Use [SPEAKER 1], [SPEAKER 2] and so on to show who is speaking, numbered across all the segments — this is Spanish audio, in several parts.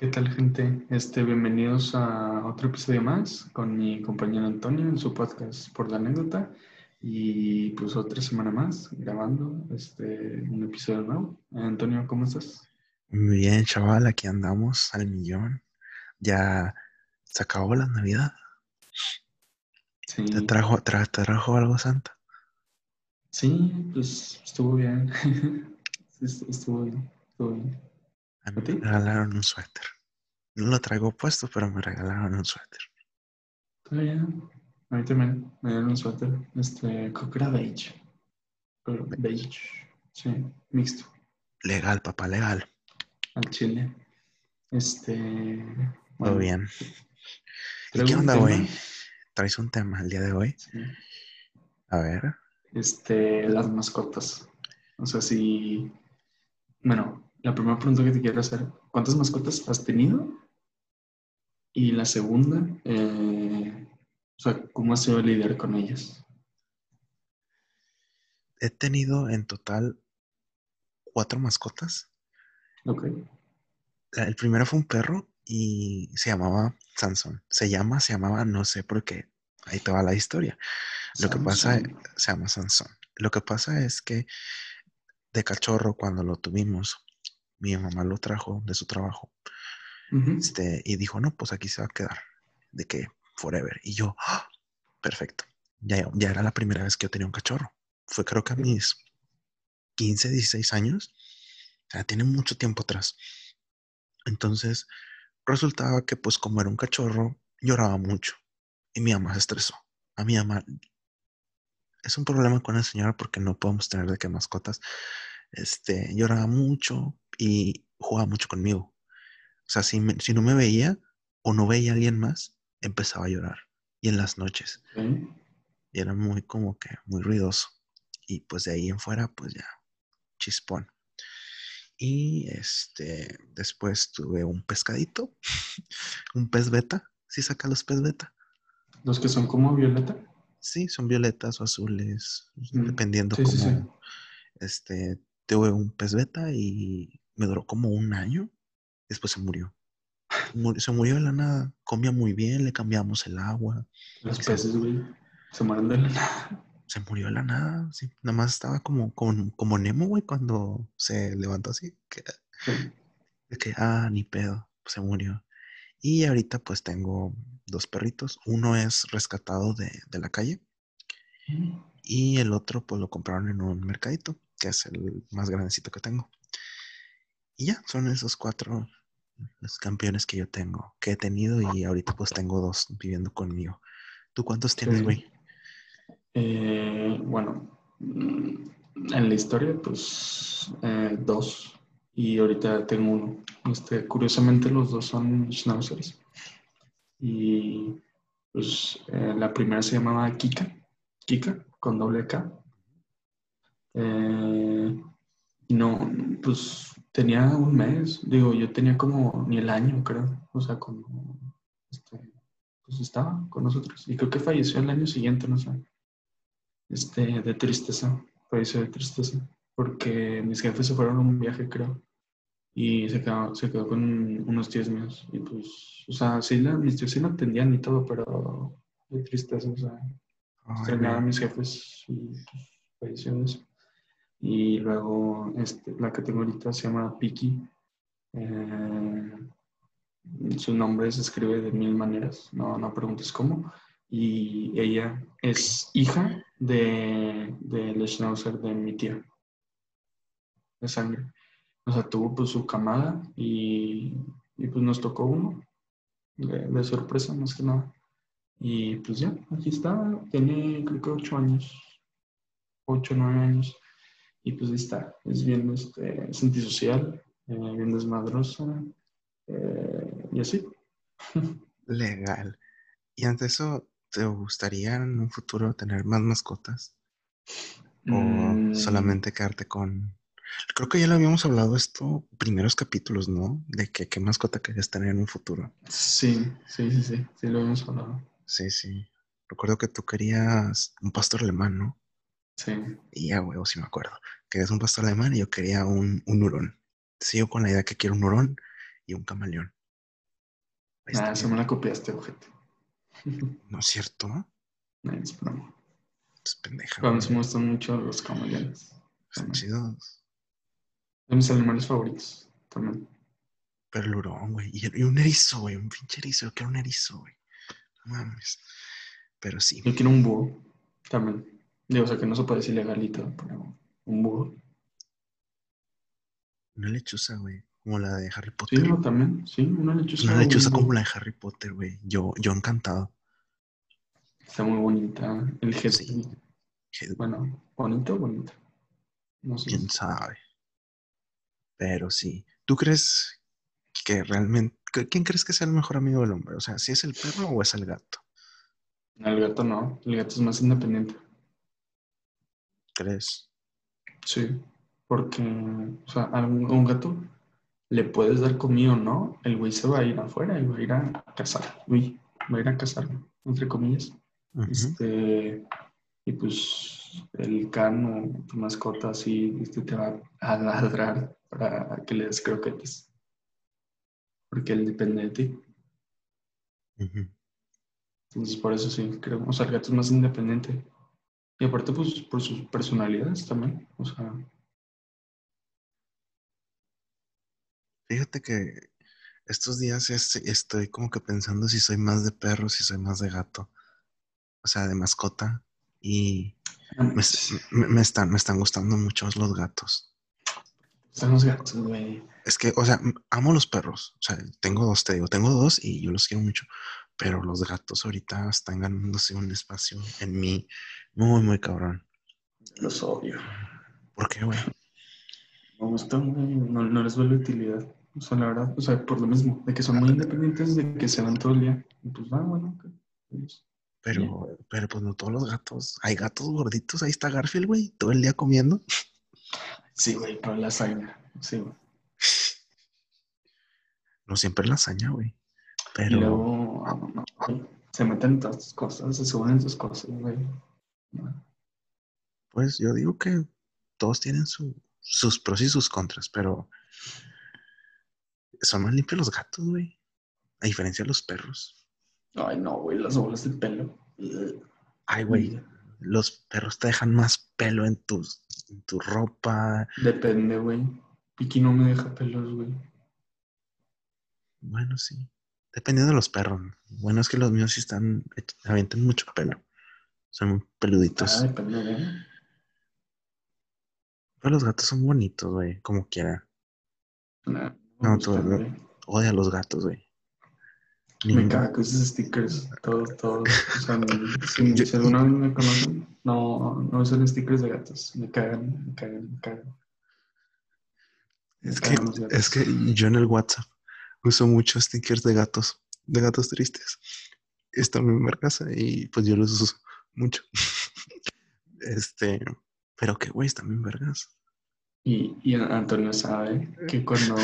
[SPEAKER 1] ¿Qué tal, gente? Este, bienvenidos a otro episodio más con mi compañero Antonio en su podcast por la anécdota. Y pues otra semana más grabando este, un episodio nuevo. Antonio, ¿cómo estás?
[SPEAKER 2] Muy bien, chaval, aquí andamos al millón. Ya se acabó la Navidad.
[SPEAKER 1] Sí.
[SPEAKER 2] ¿Te trajo, tra- te trajo algo Santa?
[SPEAKER 1] Sí, pues estuvo bien. Estuvo bien, estuvo bien.
[SPEAKER 2] Me regalaron un suéter. No lo traigo puesto, pero me regalaron un suéter.
[SPEAKER 1] Está bien. A mí también me dieron un suéter. Este, creo que era beige. Pero beige. Sí, mixto.
[SPEAKER 2] Legal, papá, legal.
[SPEAKER 1] Al chile. Este.
[SPEAKER 2] Todo
[SPEAKER 1] bueno,
[SPEAKER 2] bien. ¿Y
[SPEAKER 1] traigo
[SPEAKER 2] qué onda hoy? ¿Traes un tema el día de hoy?
[SPEAKER 1] Sí.
[SPEAKER 2] A ver.
[SPEAKER 1] Este, las mascotas. O sea, si. Bueno, la primera pregunta que te quiero hacer: ¿cuántas mascotas has tenido? Y la segunda, eh, o sea, ¿cómo has sido lidiar con ellas?
[SPEAKER 2] He tenido en total cuatro mascotas.
[SPEAKER 1] Ok.
[SPEAKER 2] El primero fue un perro y se llamaba Sansón. Se llama, se llamaba, no sé por qué. Ahí te va la historia. Lo que pasa
[SPEAKER 1] Samsung.
[SPEAKER 2] se llama Sansón. Lo que pasa es que de cachorro, cuando lo tuvimos, mi mamá lo trajo de su trabajo este, y dijo, no, pues aquí se va a quedar, de que forever. Y yo, "Ah, perfecto. Ya, ya era la primera vez que yo tenía un cachorro. Fue creo que a mis 15, 16 años. O sea, tiene mucho tiempo atrás. Entonces, resultaba que pues como era un cachorro, lloraba mucho. Y mi mamá se estresó. A mi mamá es un problema con la señora porque no podemos tener de qué mascotas. Este, lloraba mucho y jugaba mucho conmigo. O sea, si, me- si no me veía o no veía a alguien más, empezaba a llorar. Y en las noches. Y era muy como que muy ruidoso. Y pues de ahí en fuera, pues ya, chispón. Y este, después tuve un pescadito, un pez beta. ¿Sí saca los pez beta?
[SPEAKER 1] Los que son como violeta.
[SPEAKER 2] Sí, son violetas o azules,
[SPEAKER 1] Mm,
[SPEAKER 2] dependiendo
[SPEAKER 1] sí, sí, sí.
[SPEAKER 2] como, este, tuve un pez beta y me duró como un año. Después se murió. Mu- Se murió de la nada. Comía muy bien, le cambiamos el agua.
[SPEAKER 1] Los peces, güey, se mueren de la nada.
[SPEAKER 2] Se murió de la nada. Sí. Nada más estaba como, como, como Nemo, güey, cuando se levantó así. Que,
[SPEAKER 1] Sí.
[SPEAKER 2] de que, ah, ni pedo, se murió. Y ahorita pues tengo dos perritos. Uno es rescatado de, de la calle y el otro pues lo compraron en un mercadito, que es el más grandecito que tengo. Y ya, son esos cuatro los campeones que yo tengo, que he tenido y ahorita pues tengo dos viviendo conmigo. ¿Tú cuántos tienes, güey?
[SPEAKER 1] Eh, bueno, mm, en la historia, pues eh, dos. Y ahorita tengo uno. Este, curiosamente, los dos son schnauzers. Y pues eh, la primera se llamaba Kika. Kika, con doble K. Eh, no, pues tenía un mes. Digo, yo tenía como ni el año, creo. O sea, como este, pues estaba con nosotros. Y creo que falleció el año siguiente, no sé este, de tristeza, falleció de tristeza, porque mis jefes se fueron a un viaje, creo, y se quedó, se quedó con unos tíos míos, y pues, o sea, sí, la- mis tíos sí entendían y todo, pero de tristeza, o sea, extrañaba a mis jefes y pues, falleció de eso. Y luego, este, la ahorita se llama Piki. Eh, su nombre se escribe de mil maneras, no, no preguntes cómo. Y ella es hija de, del Schnauzer de mi tía, de sangre. O sea, tuvo pues su camada y, y, pues nos tocó uno, de, de sorpresa más que nada. Y pues ya, aquí está, tiene creo que ocho años, ocho, nueve años. Y pues ahí está, es bien este, es antisocial, eh, bien desmadrosa eh, y así.
[SPEAKER 2] Legal. Y ante eso, ¿te gustaría en un futuro tener más mascotas? ¿O
[SPEAKER 1] Mm,
[SPEAKER 2] solamente quedarte con... Creo que ya lo habíamos hablado esto, primeros capítulos, ¿no? De que qué mascota querías tener en un futuro.
[SPEAKER 1] Sí, sí, sí, sí, sí, lo hemos hablado.
[SPEAKER 2] Sí, sí. Recuerdo que tú querías un pastor alemán, ¿no?
[SPEAKER 1] Sí,
[SPEAKER 2] Y ya, huevo, sí me acuerdo. Querías un pastor alemán y yo quería un, un hurón. Sigo con la idea que quiero un hurón y un camaleón.
[SPEAKER 1] Ah, se me la copiaste, ojete.
[SPEAKER 2] No es cierto, ¿no?
[SPEAKER 1] Es broma.
[SPEAKER 2] Es pendeja.
[SPEAKER 1] Pero me gustan mucho los camaleones.
[SPEAKER 2] Están chidos.
[SPEAKER 1] De mis animales favoritos también.
[SPEAKER 2] Pero el hurón, güey. Y un erizo, güey. Un pinche erizo. Yo quiero un erizo, güey. No mames. Pero sí.
[SPEAKER 1] Yo quiero un búho también. Digo, o sea que no se puede decir legalito, pero un búho.
[SPEAKER 2] Una lechuza, güey. Como la de Harry
[SPEAKER 1] Sí,
[SPEAKER 2] Potter.
[SPEAKER 1] no, también. Sí, una lechuza.
[SPEAKER 2] Una lechuza como la de Harry Potter, güey. Yo, yo encantado.
[SPEAKER 1] Está muy bonita. El jet.
[SPEAKER 2] Sí.
[SPEAKER 1] Bueno, bonito o bonita. No sé.
[SPEAKER 2] Quién sabe. Pero sí. ¿Tú crees que realmente. ¿Quién crees que sea el mejor amigo del hombre? O sea, ¿si es el perro o es el gato?
[SPEAKER 1] El gato no. El gato es más independiente.
[SPEAKER 2] ¿Crees?
[SPEAKER 1] Sí. Porque, o sea, a un, gato le puedes dar comida o no. El güey se va a ir afuera y va a ir a cazar. Uy, va a ir a cazar, entre comillas. Este, y pues el can o tu mascota así este, te va a ladrar para que le des croquetes. Porque él depende de ti. Entonces por eso sí, creo. O sea, el gato es más independiente. Y aparte, pues, por sus personalidades también. O sea,
[SPEAKER 2] Fíjate que estos días es- estoy como que pensando si soy más de perro, si soy más de gato. O sea, de mascota. Y me, me- me están, me están gustando mucho los gatos.
[SPEAKER 1] están los gatos, güey.
[SPEAKER 2] Es que, o sea, amo los perros. O sea, tengo dos, te digo, tengo dos y yo los quiero mucho. Pero los gatos ahorita están ganándose un espacio en mí muy, muy cabrón.
[SPEAKER 1] Los odio.
[SPEAKER 2] ¿Por qué, güey?
[SPEAKER 1] Me gustan, güey. No, no les veo la utilidad. O sea, la verdad, o sea, por lo mismo, de que son muy independientes, de que se van todo el día. Y pues, ah, bueno, ok. Pues,
[SPEAKER 2] Pero, pero pues no todos los gatos. Hay gatos gorditos. Ahí está Garfield, güey, todo el día comiendo.
[SPEAKER 1] Sí, güey, pero lasaña. Sí, güey.
[SPEAKER 2] No siempre lasaña, güey.
[SPEAKER 1] Y
[SPEAKER 2] Pero
[SPEAKER 1] luego ah, no, güey, se meten en todas sus cosas, se suben en sus cosas, güey.
[SPEAKER 2] Pues yo digo que todos tienen su- sus pros y sus contras, pero son más limpios los gatos, güey. A diferencia de los perros.
[SPEAKER 1] Ay, no, güey, las bolas de pelo.
[SPEAKER 2] Ay, güey, los perros te dejan más pelo en, tus, en tu ropa.
[SPEAKER 1] Depende, güey. Piki no me deja pelos, güey.
[SPEAKER 2] Bueno, sí. Dependiendo de los perros. Bueno, es que los míos sí están, avientan mucho pelo. Son peluditos.
[SPEAKER 1] Ah, depende, güey.
[SPEAKER 2] Pero los gatos son bonitos, güey, como quiera.
[SPEAKER 1] Nah,
[SPEAKER 2] No, tú, no. Odia a los gatos, güey.
[SPEAKER 1] Me caga con esos stickers, todos, todos. O sea, si, si alguna vez me conocen, no, no usan stickers de gatos. Me cagan, me cagan, me cagan. Me
[SPEAKER 2] Es que,
[SPEAKER 1] cagan
[SPEAKER 2] es que yo en el WhatsApp uso muchos stickers de gatos, de gatos tristes. Están en mi casa y pues yo los uso mucho. Este, pero que güey, están bien vergas.
[SPEAKER 1] Y, y Antonio sabe que cuando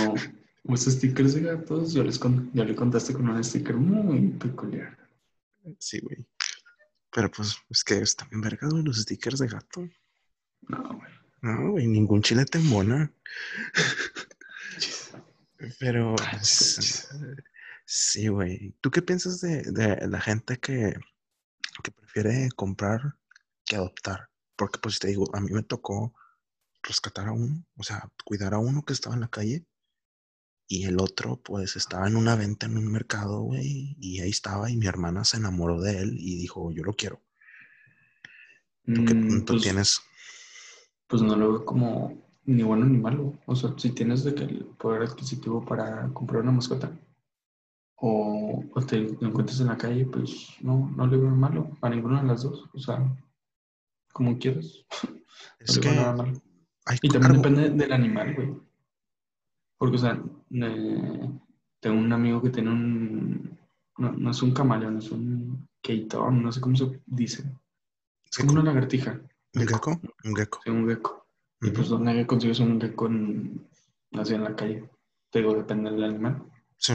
[SPEAKER 1] usa stickers de gatos, yo, les con- le contaste con un sticker muy peculiar.
[SPEAKER 2] Sí, güey. Pero pues es que están bien vergas, güey, los stickers de gato.
[SPEAKER 1] No, güey.
[SPEAKER 2] No, güey, ningún chile te embona. Pero s- sí, güey. ¿Tú qué piensas de, de la gente que, que prefiere comprar que adoptar? Porque pues te digo, a mí me tocó rescatar a uno, o sea, cuidar a uno que estaba en la calle y el otro pues estaba en una venta en un mercado, güey, y ahí estaba y mi hermana se enamoró de él y dijo, yo lo quiero. ¿Tú qué
[SPEAKER 1] Mm,
[SPEAKER 2] punto
[SPEAKER 1] pues,
[SPEAKER 2] tienes?
[SPEAKER 1] pues no lo veo como ni bueno ni malo. O sea, si tienes de que el poder adquisitivo para comprar una mascota o, o te encuentras en la calle, pues no, no le veo malo a ninguna de las dos. O sea, como quieras. No
[SPEAKER 2] Es
[SPEAKER 1] le
[SPEAKER 2] que
[SPEAKER 1] malo. Y también depende del animal, güey. Porque, o sea, eh, tengo un amigo que tiene un. No, no es un camaleón, es un keitón, no sé cómo se dice. Es como una lagartija.
[SPEAKER 2] ¿Un gecko? Un gecko.
[SPEAKER 1] Sí, un gecko. Y pues. ¿dónde consigues un gecko en, así en la calle? Te digo, depende del animal.
[SPEAKER 2] Sí.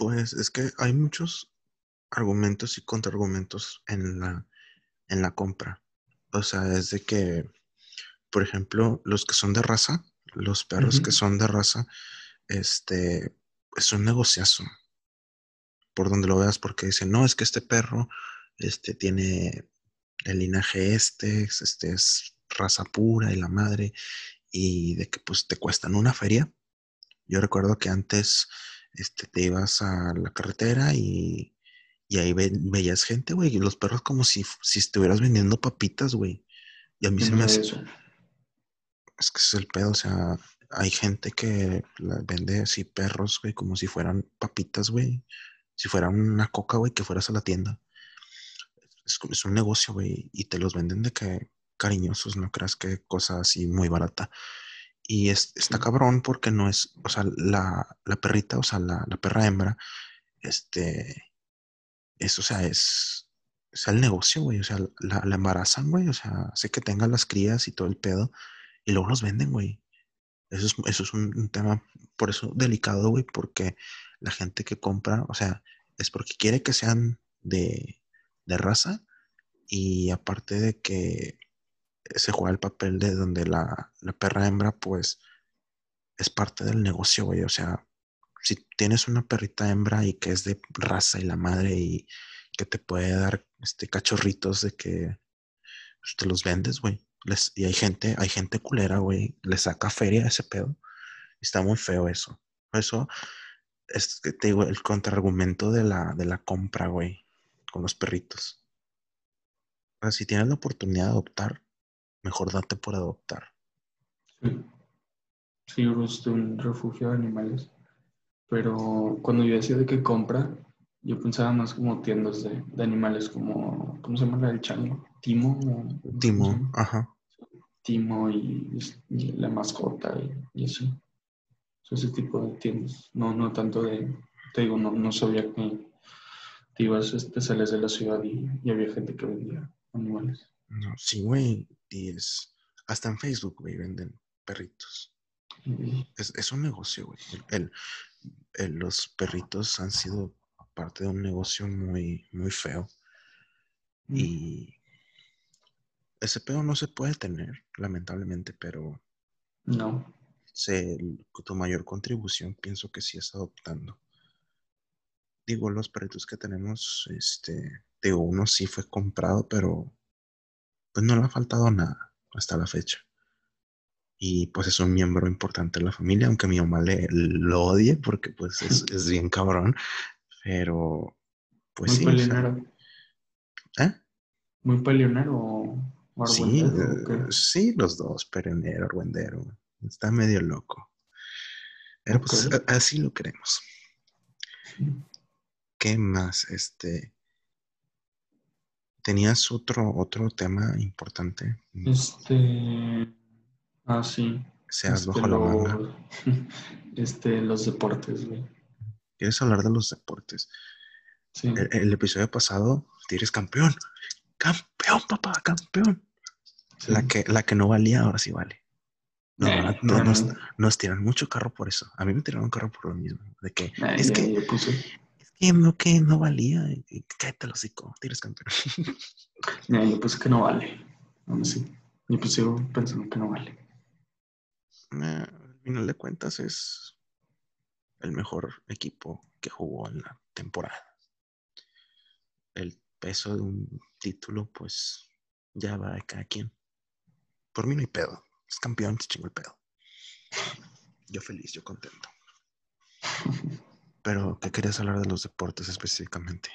[SPEAKER 2] Pues es que hay muchos argumentos y contraargumentos en la, en la compra. O sea, es de que, por ejemplo, los que son de raza, los perros que son de raza, este, es un negociazo. Por donde lo veas, porque dicen, no, es que este perro este, tiene el linaje este, este es raza pura y la madre, y de que pues te cuestan una feria. Yo recuerdo que antes este, te ibas a la carretera y, y ahí veías gente, güey, y los perros como si, si estuvieras vendiendo papitas, güey. Y a mí se me hace... Es que es el pedo, o sea, hay gente que vende así perros, güey, como si fueran papitas, güey. Si fueran una coca, güey, que fueras a la tienda. Es, es un negocio, güey, y te los venden de que cariñosos, no creas que cosa así muy barata. Y es, está cabrón porque no es, o sea, la, la perrita, o sea, la, la, perra hembra, este, es, o sea, es, es el negocio, güey, o sea, la, la embarazan, güey, o sea, sé que tengan las crías y todo el pedo, y luego los venden, güey. Eso es, eso es un, un tema, por eso delicado, güey, porque la gente que compra, o sea, es porque quiere que sean de, de raza y aparte de que se juega el papel de donde la, la perra hembra, pues, es parte del negocio, güey. O sea, si tienes una perrita hembra y que es de raza y la madre y que te puede dar este cachorritos de que pues, te los vendes, güey. y hay gente, hay gente culera, güey. Le saca feria ese pedo. Está muy feo eso. Eso es te digo, el contraargumento de la, de la compra, güey, con los perritos. O si tienes la oportunidad de adoptar, mejor date por adoptar.
[SPEAKER 1] Sí, sí yo de un refugio de animales. Pero cuando yo decía de que compra, yo pensaba más como tiendas de, de animales, como, ¿cómo se llama la del chango? ¿Timo?
[SPEAKER 2] Timo, ajá.
[SPEAKER 1] Timo y, y la mascota y, y así. ese tipo de tiendas. No, no tanto de, te digo, no, no sabía que te ibas, te sales de la ciudad y, y había gente que vendía animales.
[SPEAKER 2] No, sí, güey. Y es, hasta en Facebook, güey, venden perritos. es, es, un negocio, güey. El, el, los perritos han sido parte de un negocio muy, muy feo. Y ese pedo no se puede tener, lamentablemente, pero...
[SPEAKER 1] No.
[SPEAKER 2] Se, tu mayor contribución pienso que sí es adoptando. Digo, los perritos que tenemos, este, digo, uno sí fue comprado, pero pues no le ha faltado nada hasta la fecha. Y pues es un miembro importante de la familia, aunque mi mamá le, lo odie porque pues es, es bien cabrón, pero pues
[SPEAKER 1] Muy
[SPEAKER 2] sí.
[SPEAKER 1] Peleonero.
[SPEAKER 2] ¿Eh?
[SPEAKER 1] Muy peleonero o
[SPEAKER 2] Sí, uh, sí, los dos, peleonero, argüendero. Está medio loco. Pero pues okay. pues así lo queremos. ¿Qué más? Este, ¿Tenías otro, otro tema importante?
[SPEAKER 1] Este. Ah, sí.
[SPEAKER 2] Seas
[SPEAKER 1] este,
[SPEAKER 2] bajo la manga.
[SPEAKER 1] Este, los deportes, güey.
[SPEAKER 2] ¿Quieres hablar de los deportes?
[SPEAKER 1] Sí.
[SPEAKER 2] El, el episodio pasado, eres campeón. Campeón, papá, campeón. Sí. La, que, la que no valía, ahora sí vale. No, eh, no, no nos, nos, tiran mucho carro por eso. A mí me tiraron carro por lo mismo. De que es
[SPEAKER 1] ya,
[SPEAKER 2] que
[SPEAKER 1] ya.
[SPEAKER 2] Que no, que no valía. Cállate el hocico, tienes campeón.
[SPEAKER 1] Ya, yo puse que no vale. Así. Yo pues sigo pensando que no vale.
[SPEAKER 2] Eh, al final de cuentas es el mejor equipo que jugó en la temporada. El peso de un título, pues ya va de cada quien. Por mí no hay pedo. Es campeón, se chingó el pedo. Yo feliz, yo contento. Pero, ¿qué querías hablar de los deportes específicamente?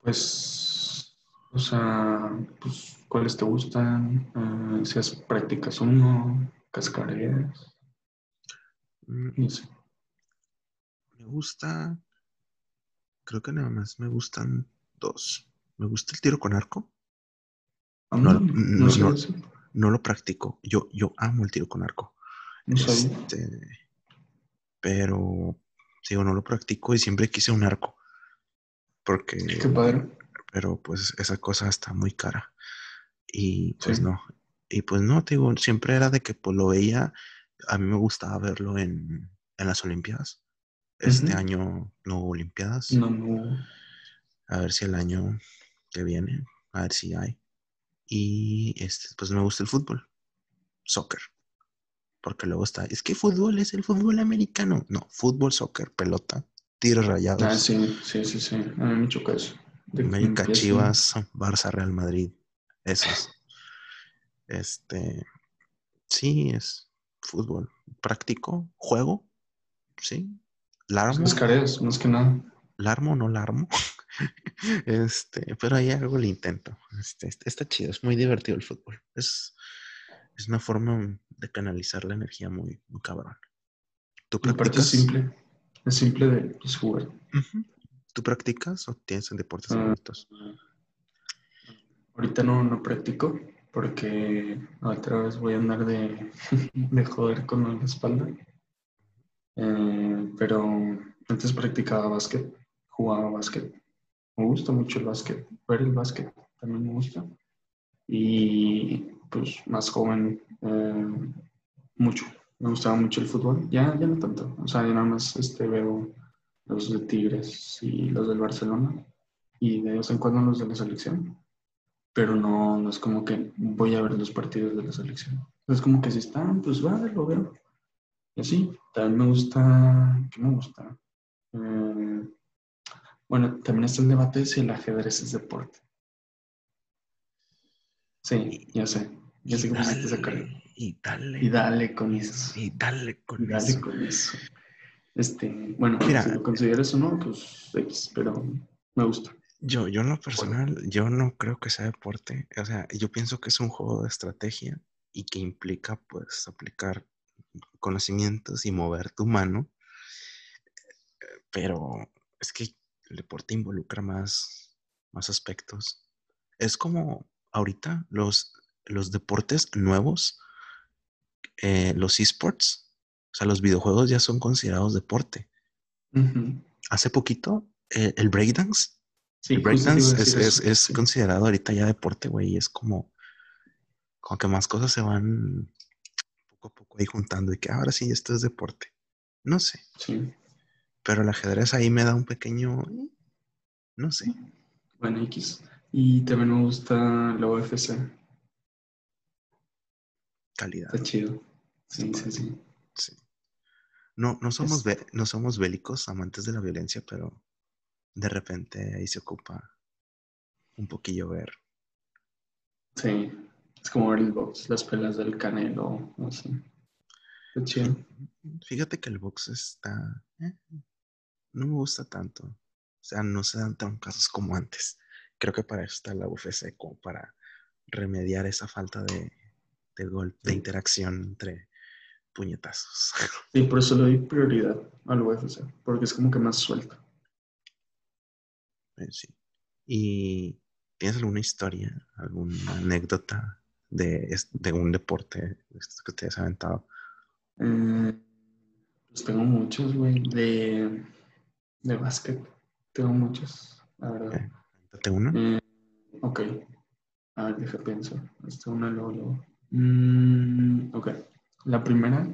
[SPEAKER 1] Pues, o sea, pues, ¿cuáles te gustan? Uh, si has practicas uno, cascareas.
[SPEAKER 2] Mm,
[SPEAKER 1] No sé.
[SPEAKER 2] me gusta. Creo que nada más me gustan dos. Me gusta el tiro con arco.
[SPEAKER 1] Ah,
[SPEAKER 2] No,
[SPEAKER 1] no,
[SPEAKER 2] no,
[SPEAKER 1] sé
[SPEAKER 2] no.
[SPEAKER 1] eso.
[SPEAKER 2] No lo practico. Yo, yo amo el tiro con arco. Este, pero, digo, no lo practico y siempre quise un arco. Porque,
[SPEAKER 1] Qué padre.
[SPEAKER 2] pero pues esa cosa está muy cara. Y pues
[SPEAKER 1] Sí.
[SPEAKER 2] no. Y pues no, te digo, siempre era de que pues lo veía, a mí me gustaba verlo en, en las Olimpiadas. Este año no hubo Olimpiadas.
[SPEAKER 1] No, no.
[SPEAKER 2] A ver si el año que viene, a ver si hay. Y este, pues me gusta el fútbol, soccer. Porque luego está, es que fútbol es el fútbol americano. No, fútbol, soccer, pelota, tiros rayados.
[SPEAKER 1] Ah, sí, sí, sí, sí. A mí me choca eso. De-
[SPEAKER 2] América, Chivas, Barça, Real Madrid. Esos. Este. Sí, es fútbol. Práctico, juego. Sí. Larmo.
[SPEAKER 1] Las careas, más que nada.
[SPEAKER 2] larmo o no larmo. este, pero ahí algo le intento. Este, este- está chido, es muy divertido el fútbol. Es, es una forma de canalizar la energía muy, muy cabrón. ¿Tú
[SPEAKER 1] aparte
[SPEAKER 2] practicas?
[SPEAKER 1] es simple. Es simple de pues, jugar.
[SPEAKER 2] ¿Tú practicas o tienes deportes
[SPEAKER 1] Ah.
[SPEAKER 2] favoritos?
[SPEAKER 1] Ahorita no, no practico porque otra vez voy a andar de, de joder con la espalda. Eh, pero antes practicaba básquet, jugaba básquet. Me gusta mucho el básquet, ver el básquet también me gusta. Y pues más joven, eh, mucho. Me gustaba mucho el fútbol. Ya, ya no tanto. O sea, ya nada más este, veo los de Tigres y los del Barcelona. Y de vez en cuando los de la selección pero no, no es como que voy a ver los partidos de la selección. Es como que si están, pues va, lo veo. Y así, también me gusta, ¿qué me gusta? Eh, bueno, también está el debate de si el ajedrez es deporte. Sí, ya sé, ya sé
[SPEAKER 2] y dale.
[SPEAKER 1] Y dale con eso.
[SPEAKER 2] Y dale con
[SPEAKER 1] Y dale
[SPEAKER 2] eso.
[SPEAKER 1] con eso. Este, bueno,
[SPEAKER 2] Mira,
[SPEAKER 1] si lo consideras o no, pues X, pero me gusta.
[SPEAKER 2] Yo, yo en lo personal, yo no creo que sea deporte. O sea, yo pienso que es un juego de estrategia y que implica, pues, aplicar conocimientos y mover tu mano. Pero es que el deporte involucra más, más aspectos. Es como ahorita los, los deportes nuevos, eh, los esports, o sea, los videojuegos ya son considerados deporte. Hace poquito, eh, el breakdance
[SPEAKER 1] Sí,
[SPEAKER 2] el breakdance es,
[SPEAKER 1] decir
[SPEAKER 2] es-
[SPEAKER 1] eso,
[SPEAKER 2] es
[SPEAKER 1] sí.
[SPEAKER 2] considerado ahorita ya deporte, güey, y es como, como que más cosas se van poco a poco ahí juntando y que ahora sí esto es deporte. No sé,
[SPEAKER 1] Sí.
[SPEAKER 2] pero el ajedrez ahí me da un pequeño, no sé,
[SPEAKER 1] Bueno, X. Y también me gusta la UFC.
[SPEAKER 2] Calidad.
[SPEAKER 1] Está chido. Sí, sí, sí.
[SPEAKER 2] sí. No, no somos,
[SPEAKER 1] Es-
[SPEAKER 2] no somos bélicos, amantes de la violencia, pero de repente ahí se ocupa un poquillo ver.
[SPEAKER 1] Sí. Es como ver el box, las pelas del canelo, así. Está chido.
[SPEAKER 2] Fíjate que el box está, eh, no me gusta tanto. O sea, no se dan tan casos como antes. Creo que para eso está la UFC, como para remediar esa falta de, de gol, de interacción entre puñetazos.
[SPEAKER 1] Sí, por eso le doy prioridad al UFC, porque es como que más suelto.
[SPEAKER 2] Eh, sí. ¿Y tienes alguna historia, alguna anécdota de, de un deporte que te has aventado?
[SPEAKER 1] Eh, pues tengo muchos, güey, de, de básquet. Tengo muchos, la verdad.
[SPEAKER 2] Cuéntate una.
[SPEAKER 1] Eh, ok. A ver, deja pensar. Esta una luego, luego. Mm, ok. La primera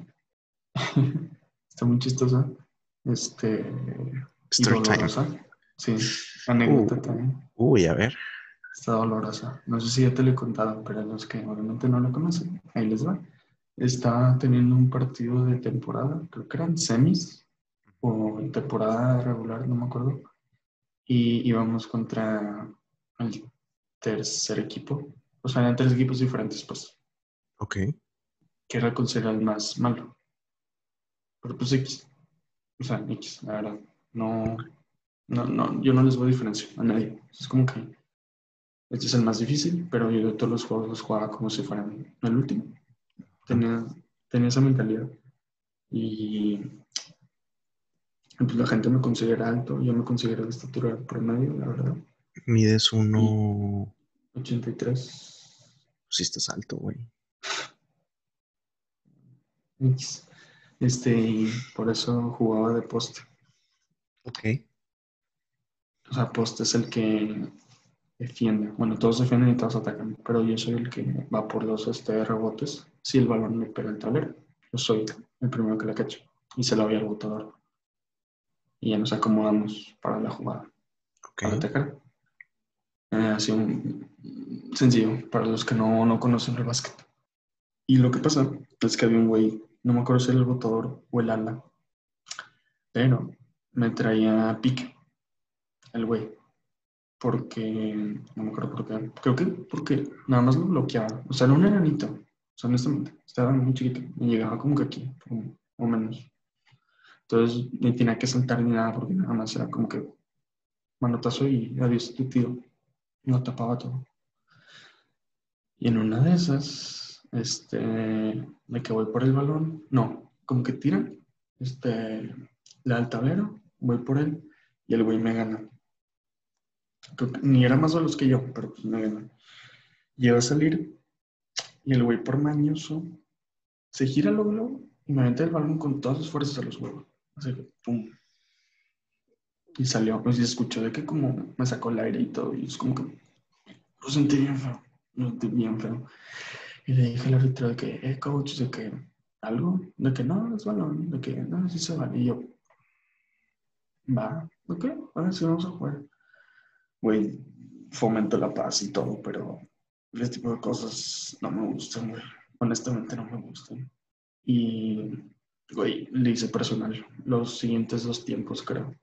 [SPEAKER 1] está muy chistosa. Este.
[SPEAKER 2] Story time.
[SPEAKER 1] dolorosa. Sí, anécdota
[SPEAKER 2] Uh.
[SPEAKER 1] también.
[SPEAKER 2] Uy, a ver.
[SPEAKER 1] Está dolorosa. No sé si ya te lo he contado, pero los que obviamente no lo conocen, ahí les va. Estaba teniendo un partido de temporada, creo que eran semis o temporada regular, no me acuerdo. Y íbamos contra el tercer equipo. O sea, eran tres equipos diferentes, pues,
[SPEAKER 2] Ok.
[SPEAKER 1] que era considerado el más malo. Pero pues X. O sea, X, la verdad. No, no, no, yo no les voy a diferencia a nadie. Es como que este es el más difícil, pero yo de todos los juegos los jugaba como si fueran el último. Tenía, tenía esa mentalidad. Y pues la gente me considera alto, yo me considero de estatura promedio, la verdad.
[SPEAKER 2] Mides uno.
[SPEAKER 1] 83.
[SPEAKER 2] Si estás alto, güey.
[SPEAKER 1] X. Este, y por eso jugaba de poste.
[SPEAKER 2] Ok.
[SPEAKER 1] O sea, poste es el que defiende. Bueno, todos defienden y todos atacan, pero yo soy el que va por los este, rebotes. Si el balón me pega el tablero, yo soy el primero que la cacho y se la voy al botador. Y ya nos acomodamos para la jugada,
[SPEAKER 2] Ok.
[SPEAKER 1] para atacar. Eh, así un sencillo para los que no, no conocen el básquet. Y lo que pasa es que había un güey No me acuerdo si era el botador o el ala. Pero me traía pique, el güey. Porque, no me acuerdo por qué. Creo que porque nada más lo bloqueaba. O sea, era un enanito. O sea, honestamente, estaba muy chiquito. Me llegaba como que aquí, o menos. Entonces, ni tenía que saltar ni nada, porque nada más era como que manotazo y adiós, tu tío. No tapaba todo. Y en una de esas, este, de que voy por el balón, no, como que tiran, este, le da el tablero, voy por él y el güey me gana. ni era más los que yo, pero pues me gana. Lleva a salir y el güey por mañoso se gira luego y me mete el balón con todas sus fuerzas a los huevos. Así que, pum. Y salió, pues y escuchó de que como me sacó el aire y todo, y es como que lo sentí bien feo, lo sentí bien feo. Y le dije al árbitro de que, eh, coach, de que algo, de que no, es balón, de que no, sí se vale. Y yo, va, ok, ahora sí vamos a jugar. Güey, fomento la paz y todo, pero ese tipo de cosas no me gustan, güey. Honestamente no me gustan. Y, güey, le hice personal los siguientes dos tiempos, creo.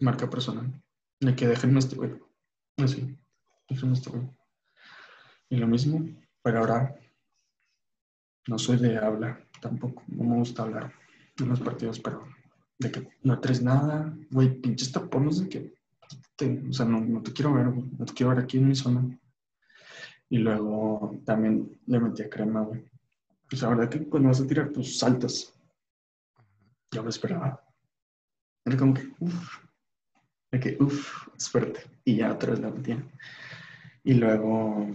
[SPEAKER 1] Marca personal. De que déjenme este güey. Así, déjenme este güey. Y lo mismo, pero ahora no soy de habla, tampoco. No me gusta hablar en los partidos, pero de que no traes nada, güey, pinches tapones de que, o sea, no, no, te quiero ver, güey, no te quiero ver aquí en mi zona. Y luego también le metí a crema, güey. Pues la verdad que cuando vas a tirar, pues saltas. Yo me esperaba. Era como que, uff, de que, uff, espérate. Y ya otra vez la metía. Y luego,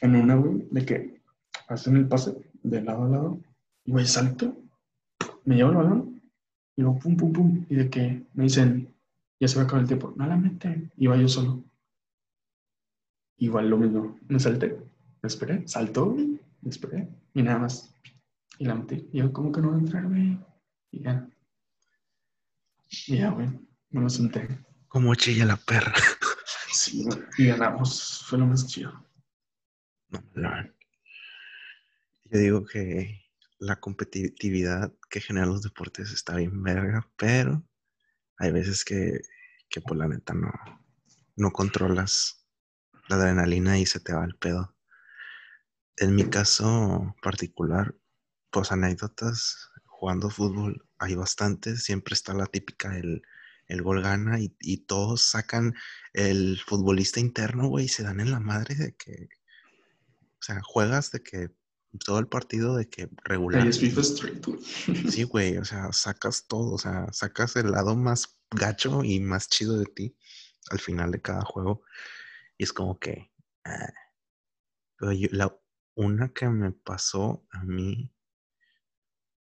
[SPEAKER 1] en una, güey, de que hacen el pase de lado a lado, y güey, salto, me llevo el balón, y luego pum, pum, pum, y de que me dicen, ya se va a acabar el tiempo, no la meten, iba yo solo. Igual lo mismo, me salté, me esperé, saltó, me esperé, y nada más, y la metí. Y yo, ¿cómo que no va a entrar, güey? Y ya. Y ya, güey, me lo senté.
[SPEAKER 2] Como chilla la perra.
[SPEAKER 1] Sí, y ganamos, fue lo más chido.
[SPEAKER 2] No, no. Yo digo que la competitividad que generan los deportes está bien verga, pero hay veces que, que por la neta no, no controlas la adrenalina y se te va el pedo. En mi caso particular, pues anécdotas jugando fútbol hay bastantes, siempre está la típica, el, el gol gana y, y, todos sacan el futbolista interno, güey, y se dan en la madre de que, o sea, juegas de que todo el partido de que regular.
[SPEAKER 1] Es FIFA Street,
[SPEAKER 2] Sí, güey, o sea, sacas todo, o sea, sacas el lado más gacho y más chido de ti al final de cada juego. Y es como que. Ah. Pero la, una que me pasó a mí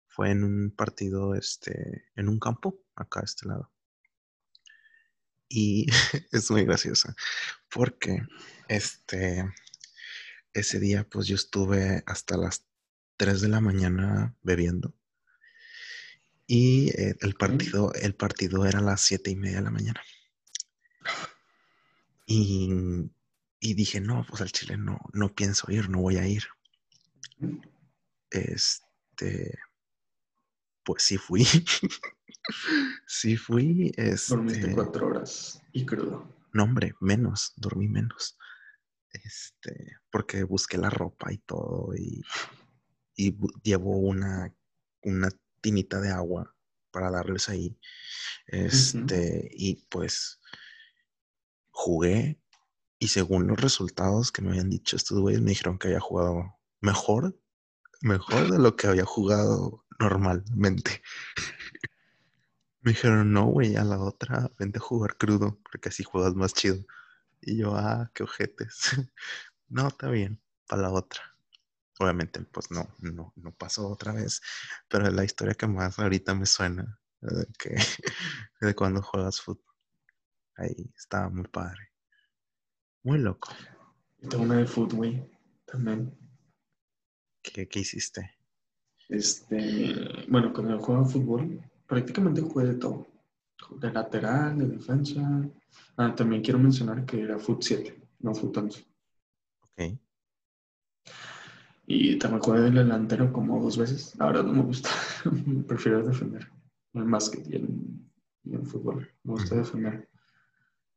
[SPEAKER 2] fue en un partido, este, en un campo, acá a este lado. Y es muy graciosa, porque este ese día pues yo estuve hasta las 3 de la mañana bebiendo. Y eh, el partido, el partido era a las 7 y media de la mañana. Y, y, dije, no, pues al Chile no, no pienso ir, no voy a ir. Este, pues sí fui. sí fui. Este,
[SPEAKER 1] Dormiste cuatro horas y crudo.
[SPEAKER 2] No, hombre, menos, dormí menos. Este, porque busqué la ropa y todo y, y llevo una, una tinita de agua para darles ahí. Este, y pues jugué y según los resultados que me habían dicho estos güeyes, me dijeron que había jugado mejor, mejor de lo que había jugado normalmente. me dijeron, no, güey, a la otra, vente a jugar crudo, porque así juegas más chido. Y yo, ah, qué ojetes. no, está bien, para la otra. Obviamente, pues no, no, no pasó otra vez, pero es la historia que más ahorita me suena de, que, de cuando juegas fútbol. Ahí estaba muy padre. Muy loco.
[SPEAKER 1] Y tengo una de fútbol también.
[SPEAKER 2] ¿Qué, ¿Qué, hiciste?
[SPEAKER 1] Este, bueno, cuando juego fútbol, prácticamente jugué de todo. De lateral, de defensa, Ah, también quiero mencionar que era Foot 7, no Foot 11.
[SPEAKER 2] Ok.
[SPEAKER 1] Y también jugué de delantero como dos veces. La verdad no me gusta. Prefiero defender. En el básquet y en, y en fútbol. Me gusta defender.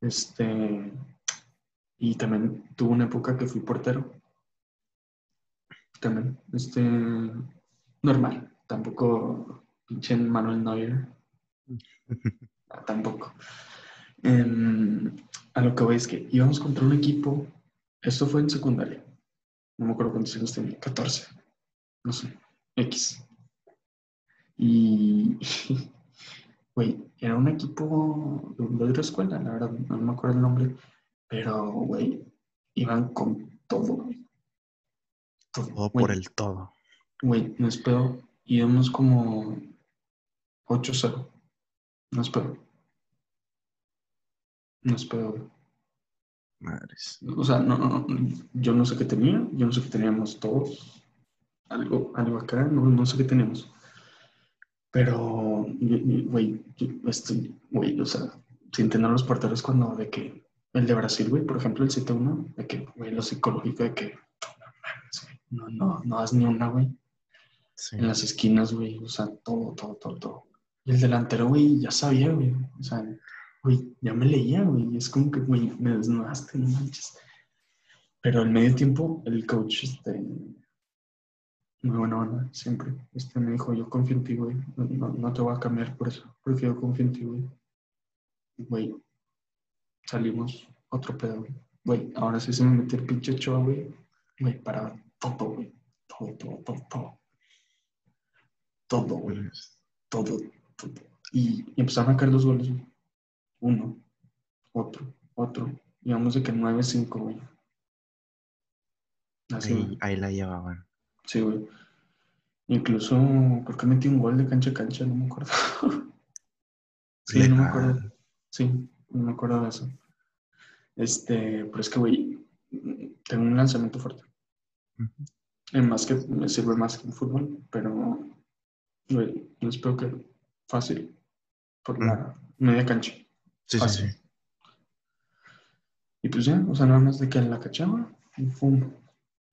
[SPEAKER 1] Este. Y también tuve una época que fui portero. También. Este. Normal. Tampoco pinche Manuel Neuer. Ah, tampoco. Em, a lo que voy es que íbamos contra un equipo. Esto fue en secundaria. No me acuerdo cuántos años tenía. 14. No sé. X. Y. Güey, era un equipo de otra escuela, la verdad. No me acuerdo el nombre. Pero, güey, iban con todo, güey.
[SPEAKER 2] Todo por el todo.
[SPEAKER 1] Güey, no es pedo. Íbamos como 8-0. No es pedo. No es pedo, güey.
[SPEAKER 2] Madres.
[SPEAKER 1] O sea, no, no, yo no sé qué tenía, yo no sé qué teníamos todos. Algo, algo acá, no, no sé qué teníamos. Pero, güey, estoy, güey, o sea, sin tener los porteros cuando de que el de Brasil, güey, por ejemplo, el 7-1, de que, güey, lo psicológico de que, no no, no, no das ni una, güey.
[SPEAKER 2] Sí.
[SPEAKER 1] En las esquinas, güey, o sea, todo, todo, todo, todo. Y el delantero, güey, ya sabía, güey, o sea, güey, ya me leía, güey, es como que, güey, me desnudaste, no manches. Pero al medio tiempo, el coach, este, muy buena onda, siempre, este, me dijo, yo confío en ti, güey, no, no, no te voy a cambiar por eso, porque yo confío en ti, güey. Güey, salimos otro pedo, güey. Güey, ahora sí se me metió el pinche Ochoa, güey. Güey, para todo, güey. Todo, todo, todo, todo. Todo, güey.
[SPEAKER 2] Pues,
[SPEAKER 1] Todo, todo. Y, y empezaron a caer los goles, güey. Uno, otro, otro. Digamos de que 9-5, güey. Así,
[SPEAKER 2] ahí,
[SPEAKER 1] güey.
[SPEAKER 2] ahí la llevaban.
[SPEAKER 1] Sí, güey. Incluso creo que metí un gol de cancha a cancha, no me acuerdo. sí, no me
[SPEAKER 2] Legal.
[SPEAKER 1] acuerdo. Sí, no me acuerdo de eso. Este, pero es que, güey, tengo un lanzamiento fuerte. En básquet me sirve más que en fútbol, pero, güey, yo espero que fácil por la media cancha.
[SPEAKER 2] Sí,
[SPEAKER 1] Fácil.
[SPEAKER 2] sí.
[SPEAKER 1] Y pues ya, o sea, nada más de que la cachaba y pum,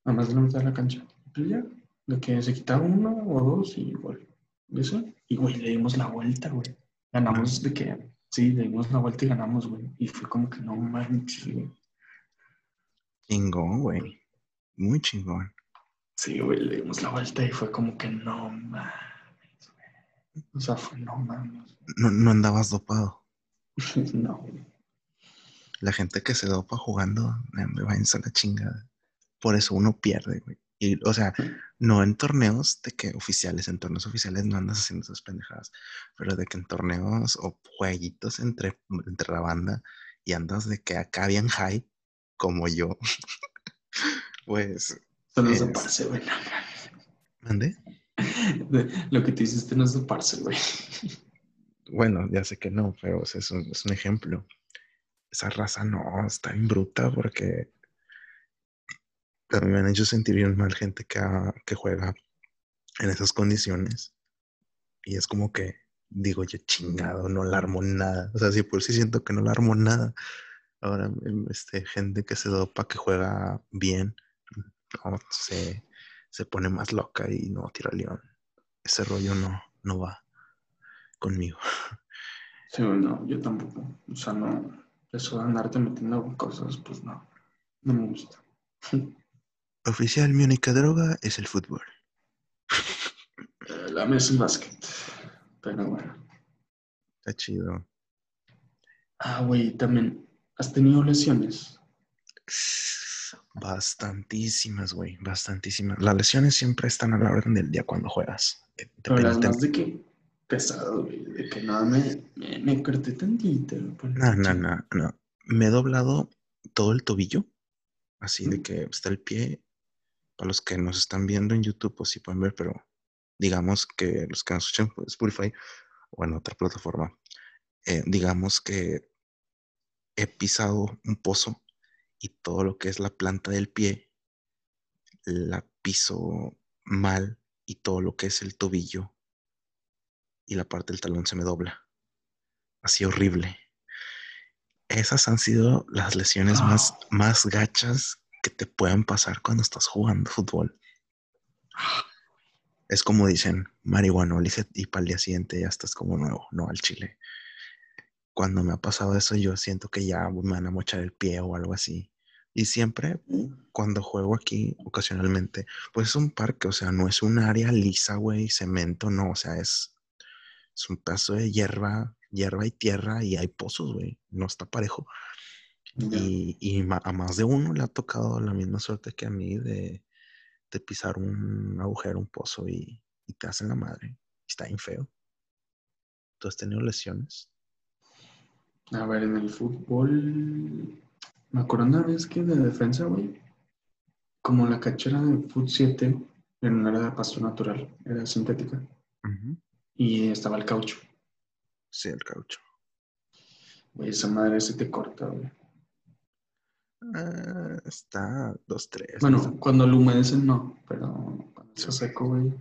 [SPEAKER 1] nada más de la mitad de la cancha. Y pues ya, de que se quitaba uno o dos y. Y eso, y güey, le dimos la vuelta, güey. Ganamos de que, sí, le dimos la vuelta y ganamos, güey. Y fue como que no manches, güey.
[SPEAKER 2] Chingón, güey. Muy chingón.
[SPEAKER 1] Sí, güey, le dimos la vuelta y fue como que no güey. O sea, no mames.
[SPEAKER 2] No, no andabas dopado.
[SPEAKER 1] no.
[SPEAKER 2] La gente que se dopa jugando, me va a la chingada. Por eso uno pierde, güey. Y, o sea, no en torneos de que oficiales, en torneos oficiales no andas haciendo esas pendejadas, pero de que en torneos o jueguitos entre, entre la banda y andas de que acá bien high, como yo, pues,
[SPEAKER 1] Eso no es de
[SPEAKER 2] Es-
[SPEAKER 1] parce, güey.
[SPEAKER 2] ¿mande?
[SPEAKER 1] Lo que tú hiciste no es de parce, güey.
[SPEAKER 2] Bueno, ya sé que no, pero o sea, es, un, es un ejemplo. Esa raza no, está bien bruta porque me han hecho sentir bien mal gente que, que juega en esas condiciones. Y es como que digo, yo chingado, no la armo nada. O sea, si por sí siento que no la armo nada. Ahora, em, este, gente que se dopa, que juega bien, no, se, se pone más loca y no tira león. Ese rollo no, no va conmigo.
[SPEAKER 1] Sí, no, yo tampoco. O sea, no. Eso de andarte metiendo cosas, pues no. No me gusta.
[SPEAKER 2] Oficial, mi única droga es el fútbol.
[SPEAKER 1] La mesa el básquet. Pero bueno.
[SPEAKER 2] Está chido.
[SPEAKER 1] Ah, güey, también. ¿Has tenido lesiones?
[SPEAKER 2] Bastantísimas, güey, bastantísimas. Las lesiones siempre están a la orden del día cuando juegas. Eh,
[SPEAKER 1] Pero
[SPEAKER 2] depende
[SPEAKER 1] las
[SPEAKER 2] del
[SPEAKER 1] más de que pesado, güey. De que nada, me, me, me corté tantito.
[SPEAKER 2] No, no, no, no. Me he doblado todo el tobillo, así de
[SPEAKER 1] Mm.
[SPEAKER 2] que está el pie. Para los que nos están viendo en YouTube, pues sí pueden ver, pero digamos que los que nos escuchan por Spotify o en otra plataforma, eh, digamos que he pisado un pozo y todo lo que es la planta del pie la piso mal y todo lo que es el tobillo y la parte del talón se me dobla. Así horrible. Esas han sido las lesiones más,
[SPEAKER 1] Ah.
[SPEAKER 2] más gachas que te puedan pasar cuando estás jugando fútbol. Es como dicen, marihuana, y para el día siguiente ya estás como nuevo, no al chile. Cuando me ha pasado eso, yo siento que ya me van a mochar el pie o algo así. Y siempre cuando juego aquí, ocasionalmente, pues es un parque, o sea, no es un área lisa, güey, cemento, no, o sea, es, es un pedazo de hierba, hierba y tierra y hay pozos, güey, no está parejo. Y, y a más de uno le ha tocado la misma suerte que a mí de, de pisar un agujero, un pozo y, te hacen la madre. Está bien feo. ¿Tú has tenido lesiones?
[SPEAKER 1] A ver, en el fútbol, me acuerdo una vez que de defensa, güey, como la cachera de Foot 7, no era de pasto natural, era sintética. Y estaba el caucho.
[SPEAKER 2] Sí, el caucho.
[SPEAKER 1] Güey, esa madre se te corta, güey.
[SPEAKER 2] Ah, está dos, tres.
[SPEAKER 1] Bueno, cuando lo humedecen no, pero cuando está seco, güey,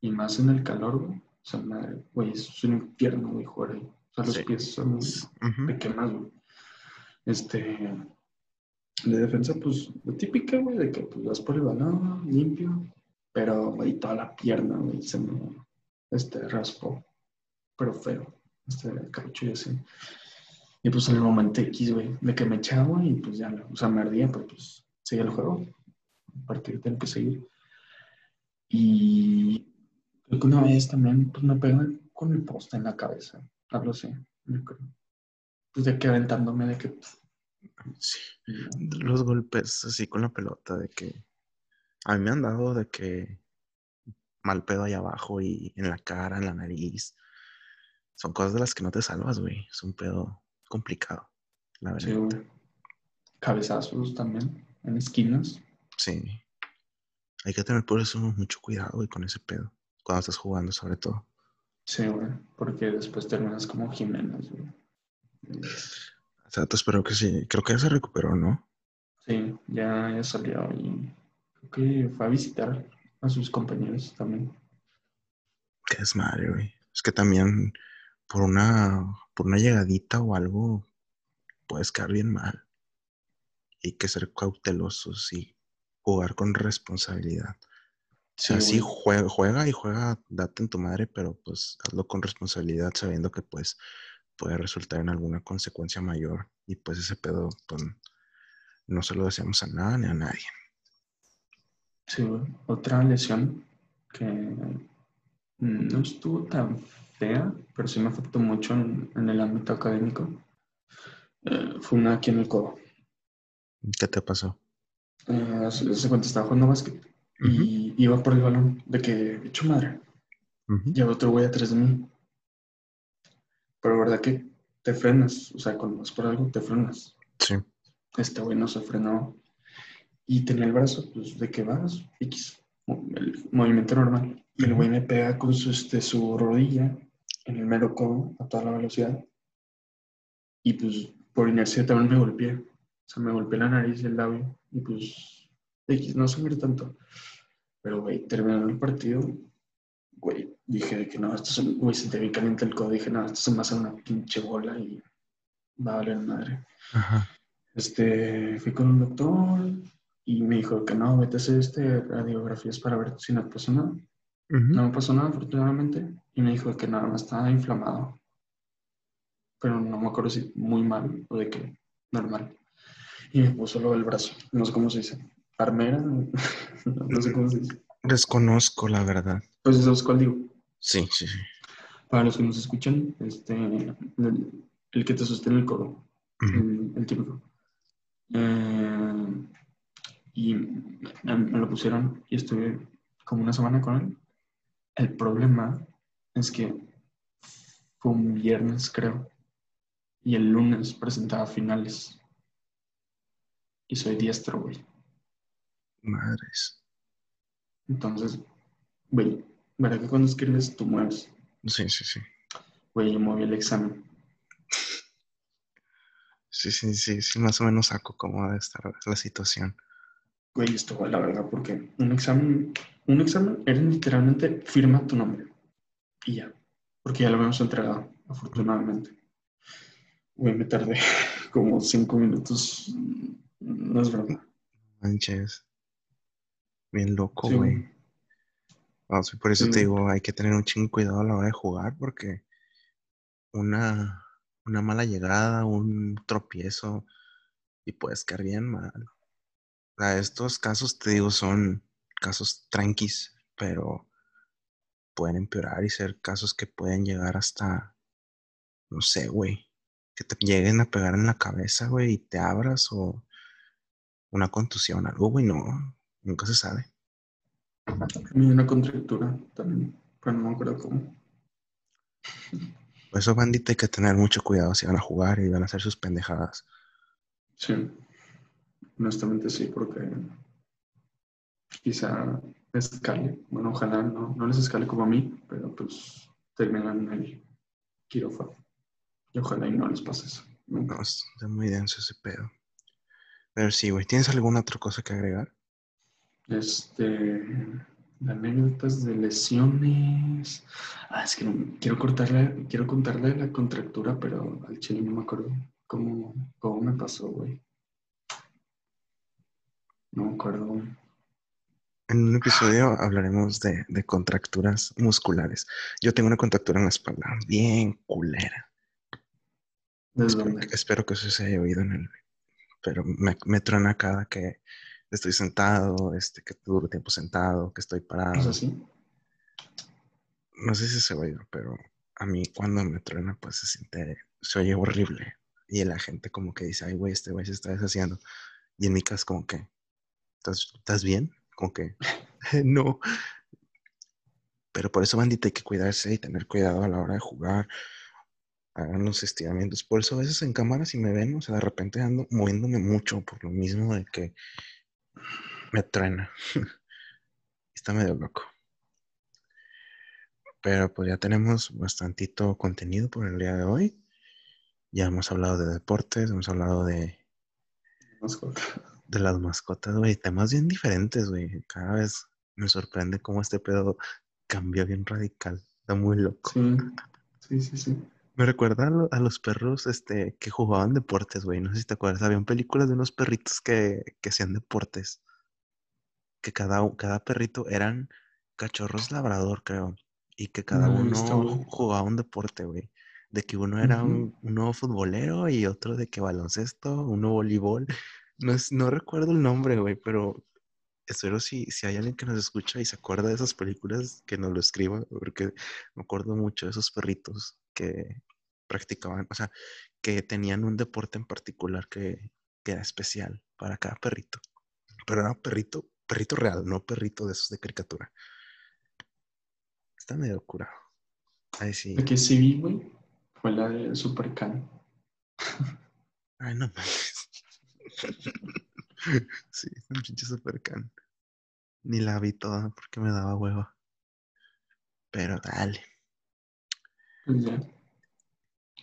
[SPEAKER 1] y más en el calor, güey, madre, güey, es un infierno, güey, jugar ahí. O sea, los pies son pequeños, güey. Este, de defensa, pues, lo típica, güey, de que pues vas por el balón, limpio, pero, güey, toda la pierna, güey, se me, este, raspó, pero feo, este, caucho y así. Y pues en el momento X, güey, de que me echaba y pues ya, o sea, me ardía, pero pues seguía el juego. A partir tengo que seguir. Y creo que una vez también pues me pegó con el poste en la cabeza. Algo así, yo creo. Pues de que aventándome de que...
[SPEAKER 2] sí, los golpes así con la pelota, de que... A mí me han dado de que mal pedo ahí abajo y en la cara, en la nariz. Son cosas de las que no te salvas, güey. Es un pedo complicado, la verdad. Sí,
[SPEAKER 1] Cabezazos también, en esquinas.
[SPEAKER 2] Sí. Hay que tener por eso mucho cuidado, y con ese pedo. Cuando estás jugando, sobre todo.
[SPEAKER 1] Sí, güey. Porque después terminas como Jiménez, güey.
[SPEAKER 2] Exacto, espero que sí. Creo que ya se recuperó, ¿no?
[SPEAKER 1] Sí, ya, ya salió y creo que fue a visitar a sus compañeros también.
[SPEAKER 2] Qué desmadre, güey. Es que también por una por una llegadita o algo, puedes quedar bien mal. Hay que ser cautelosos y jugar con responsabilidad. Sí, así juega, juega y juega, date en tu madre, pero pues hazlo con responsabilidad sabiendo que pues puede resultar en alguna consecuencia mayor y pues ese pedo pues, no se lo deseamos a nada ni a nadie.
[SPEAKER 1] Sí, otra lesión que no estuvo tan pero sí me afectó mucho en, el ámbito académico. Eh, fue una aquí en el codo.
[SPEAKER 2] ¿Qué te pasó?
[SPEAKER 1] Eh, se cuenta, estaba jugando básquet y iba por el balón de que, hecho madre, y había otro güey atrás de mí. Pero verdad que te frenas, o sea, cuando vas por algo te frenas.
[SPEAKER 2] Sí.
[SPEAKER 1] Este güey no se frenó y tenía el brazo, pues, de que vas, X, el movimiento normal. Y el güey me pega con su, este, su rodilla en el mero codo a toda la velocidad. Y pues por inercia también me golpeé. O sea, me golpeé la nariz y el labio. Y pues, X, no sufrí tanto. Pero, güey, terminando el partido, güey, dije que no, esto se, güey, se te ve caliente el codo. Dije, no, esto se me hace una pinche bola y va a valer madre. Este, fui con un doctor y me dijo que no, vete a hacer este, radiografías para ver si no pasa nada. No me pasó nada, afortunadamente, y me dijo que nada más estaba inflamado. Pero no me acuerdo si muy mal o de qué, normal. Y me puso luego el brazo, no sé cómo se dice. Armera, no sé cómo se dice.
[SPEAKER 2] Desconozco, la verdad.
[SPEAKER 1] Pues eso es cuál digo.
[SPEAKER 2] Sí, sí, sí.
[SPEAKER 1] Para los que nos escuchan, este, el, que te sostiene el codo, el, típico. Eh, y me, me, lo pusieron y estuve como una semana con él el problema es que fue un viernes, creo, y el lunes presentaba finales. Y soy diestro, güey.
[SPEAKER 2] Madres.
[SPEAKER 1] Entonces, güey, ¿verdad que cuando escribes tú mueves?
[SPEAKER 2] Sí, sí, sí.
[SPEAKER 1] Güey, yo moví el examen.
[SPEAKER 2] Sí, sí, sí, sí, más o menos saco cómo debe estar la situación.
[SPEAKER 1] Güey, esto, la verdad, porque un examen un examen era literalmente firma tu nombre y ya, porque ya lo habíamos entregado, afortunadamente. Güey, me tardé como cinco minutos, no es broma.
[SPEAKER 2] Manches. Bien loco, güey. Ah, sí, por eso te digo, hay que tener un chingo cuidado a la hora de jugar porque una, una mala llegada, un tropiezo y puedes caer bien mal. O sea, estos casos, te digo, son casos tranquis, pero pueden empeorar y ser casos que pueden llegar hasta, no sé, güey, que te lleguen a pegar en la cabeza, güey, y te abras o una contusión, algo, güey, no, nunca se sabe.
[SPEAKER 1] A mí una contractura también, pero no me acuerdo cómo.
[SPEAKER 2] Por eso, bandita, hay que tener mucho cuidado si van a jugar y van a hacer sus pendejadas.
[SPEAKER 1] Sí, honestamente sí, porque quizá escale. Bueno, ojalá no, no les escale como a mí, pero pues terminan en el quirófano. Y ojalá y no les pase eso. Nunca.
[SPEAKER 2] No, es es muy denso ese pedo. Pero sí, güey, ¿tienes alguna otra cosa que agregar?
[SPEAKER 1] Este, anécdotas de lesiones. Ah, es que no- quiero cortarle, quiero contarle la contractura, pero al chile no me acuerdo cómo, cómo me pasó, güey. No me acuerdo.
[SPEAKER 2] En un episodio hablaremos de, de contracturas musculares. Yo tengo una contractura en la espalda, bien culera.
[SPEAKER 1] ¿Desde
[SPEAKER 2] Espero, espero que eso se haya oído en el... Pero me, me truena cada que estoy sentado, este, que duro tiempo sentado, que estoy
[SPEAKER 1] ¿Es
[SPEAKER 2] parado.
[SPEAKER 1] así?
[SPEAKER 2] No sé si se oye, pero a mí cuando me truena, pues se siente, se oye horrible. Y la gente como que dice, ay, güey, este güey se está deshaciendo. Y en mi caso como que, ¿estás, ¿estás bien? Como que, no. Pero por eso, bandita, hay que cuidarse y tener cuidado a la hora de jugar. Hagan los estiramientos. Por eso a veces en cámara, si me ven, o sea, de repente ando moviéndome mucho por lo mismo de que me truena. Está medio loco. Pero pues ya tenemos bastantito contenido por el día de hoy. Ya hemos hablado de deportes, hemos hablado de,
[SPEAKER 1] Mascota.
[SPEAKER 2] de las mascotas, güey. Temas bien diferentes, güey. Cada vez me sorprende cómo este pedo cambió bien radical. Está muy loco.
[SPEAKER 1] Sí, sí, sí, sí.
[SPEAKER 2] Me recuerda a, lo- a los perros este, que jugaban deportes, güey. No sé si te acuerdas. Habían películas de unos perritos que, que hacían deportes. Que cada, cada perrito eran cachorros labrador, creo. Y que cada
[SPEAKER 1] No he
[SPEAKER 2] uno jugaba un deporte, güey. De que uno era
[SPEAKER 1] Ujú.
[SPEAKER 2] un, uno futbolero y otro de que baloncesto, uno voleibol. No, es, no recuerdo el nombre, güey, pero espero si, si hay alguien que nos escucha y se acuerda de esas películas, que nos lo escriba, porque me acuerdo mucho de esos perritos que practicaban, o sea, que tenían un deporte en particular que, que era especial para cada perrito. Pero era perrito, perrito real, no perrito de esos de caricatura. Está medio curado. Ay, sí.
[SPEAKER 1] La que sí vi, güey, fue la de Supercan.
[SPEAKER 2] Ay, no mames. sí, un pinche supercan. Ni la vi toda porque me daba hueva. Pero dale.
[SPEAKER 1] Pues ya.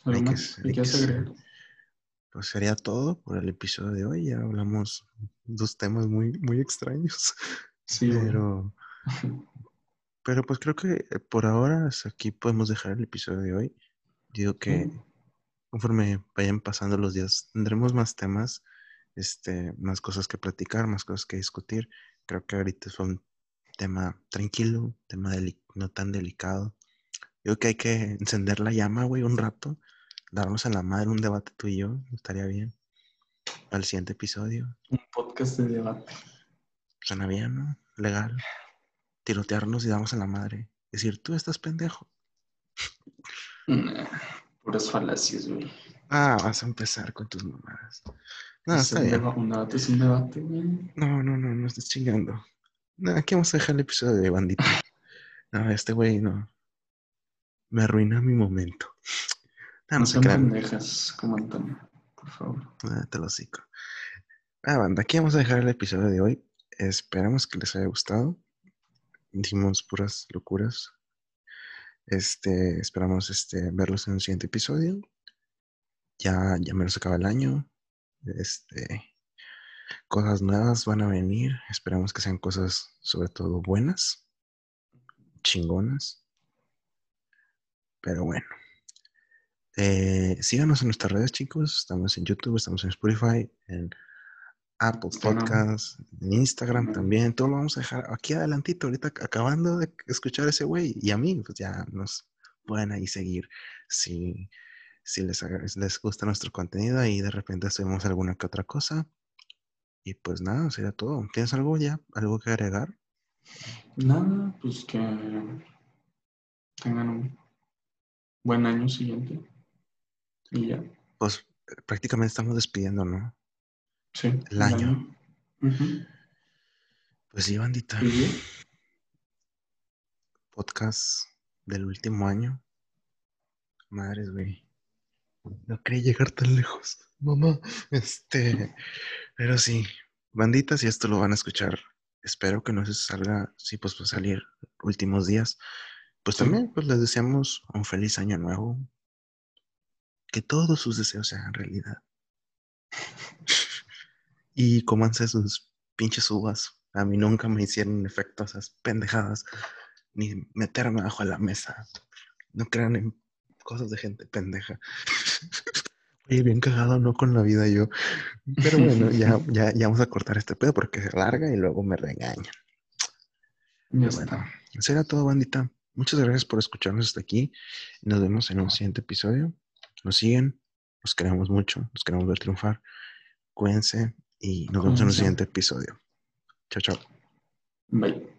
[SPEAKER 1] ¿Algo más?
[SPEAKER 2] Pues sería todo por el episodio de hoy. Ya hablamos dos temas muy, muy extraños.
[SPEAKER 1] Sí.
[SPEAKER 2] Pero, pero pues creo que eh, por ahora hasta aquí podemos dejar el episodio de hoy. Digo que
[SPEAKER 1] Sí.
[SPEAKER 2] conforme vayan pasando los días, tendremos más temas, este, más cosas que platicar, más cosas que discutir. Creo que ahorita fue un tema tranquilo, tema no tan delicado. Digo que hay que encender la llama, güey, un rato, darnos a la madre un debate tú y yo, estaría bien. Al siguiente episodio,
[SPEAKER 1] Un podcast de debate.
[SPEAKER 2] suena bien, ¿no? Legal. Tirotearnos y darnos a la madre. Decir, tú estás pendejo.
[SPEAKER 1] Nah, puras falacias, güey.
[SPEAKER 2] Ah, vas a empezar con tus mamadas. No,
[SPEAKER 1] Es
[SPEAKER 2] está
[SPEAKER 1] un
[SPEAKER 2] bien.
[SPEAKER 1] deba- Un debate es un debate, güey.
[SPEAKER 2] No, no, no, no estés chingando. Aquí vamos a dejar el episodio de bandita. No, este güey no. Me arruina mi momento. Ah, no se crean.
[SPEAKER 1] Antonio, por favor.
[SPEAKER 2] Ah, te lo hocico. Ah, banda, aquí vamos a dejar el episodio de hoy. Esperamos que les haya gustado. Dijimos puras locuras. Este, esperamos este, verlos en un siguiente episodio. Ya, ya menos acaba el año. Este, cosas nuevas van a venir. Esperamos que sean cosas sobre todo buenas, chingonas. Pero bueno. Eh, síganos en nuestras redes, chicos. Estamos en YouTube, estamos en Spotify, en Apple
[SPEAKER 1] Instagram.
[SPEAKER 2] Podcast, en Instagram también. Todo lo vamos a dejar aquí adelantito, ahorita acabando de escuchar a ese güey. Y a mí, pues ya nos pueden ahí seguir si, si les, les gusta nuestro contenido y de repente subimos alguna que otra cosa. Y pues nada, sería todo. ¿Tienes algo ya? ¿Algo que agregar?
[SPEAKER 1] Nada, pues que tengan un buen año siguiente. Y ya.
[SPEAKER 2] Pues eh, prácticamente estamos despidiendo, ¿no?
[SPEAKER 1] Sí.
[SPEAKER 2] El año. Pues sí, bandita.
[SPEAKER 1] Y.
[SPEAKER 2] Podcast del último año. Madres, güey. No quería llegar tan lejos, mamá. Este, pero sí, banditas, y esto lo van a escuchar. Espero que no se salga, sí, pues va a salir últimos días. Pues también, pues les deseamos un feliz año nuevo. Que todos sus deseos sean realidad. Y cómanse sus pinches uvas. A mí nunca me hicieron efecto esas pendejadas. Ni meterme bajo la mesa. No crean en cosas de gente pendeja. Oye, bien cagado, no con la vida yo. Pero bueno, ya, ya, ya vamos a cortar este pedo porque se larga y luego me regañan. Pero bueno, eso era todo, bandita. Muchas gracias por escucharnos hasta aquí. Nos vemos en un siguiente episodio. Nos siguen, los queremos mucho, los queremos ver triunfar. Cuídense y nos vemos en un siguiente episodio. Chao, chao.
[SPEAKER 1] Bye.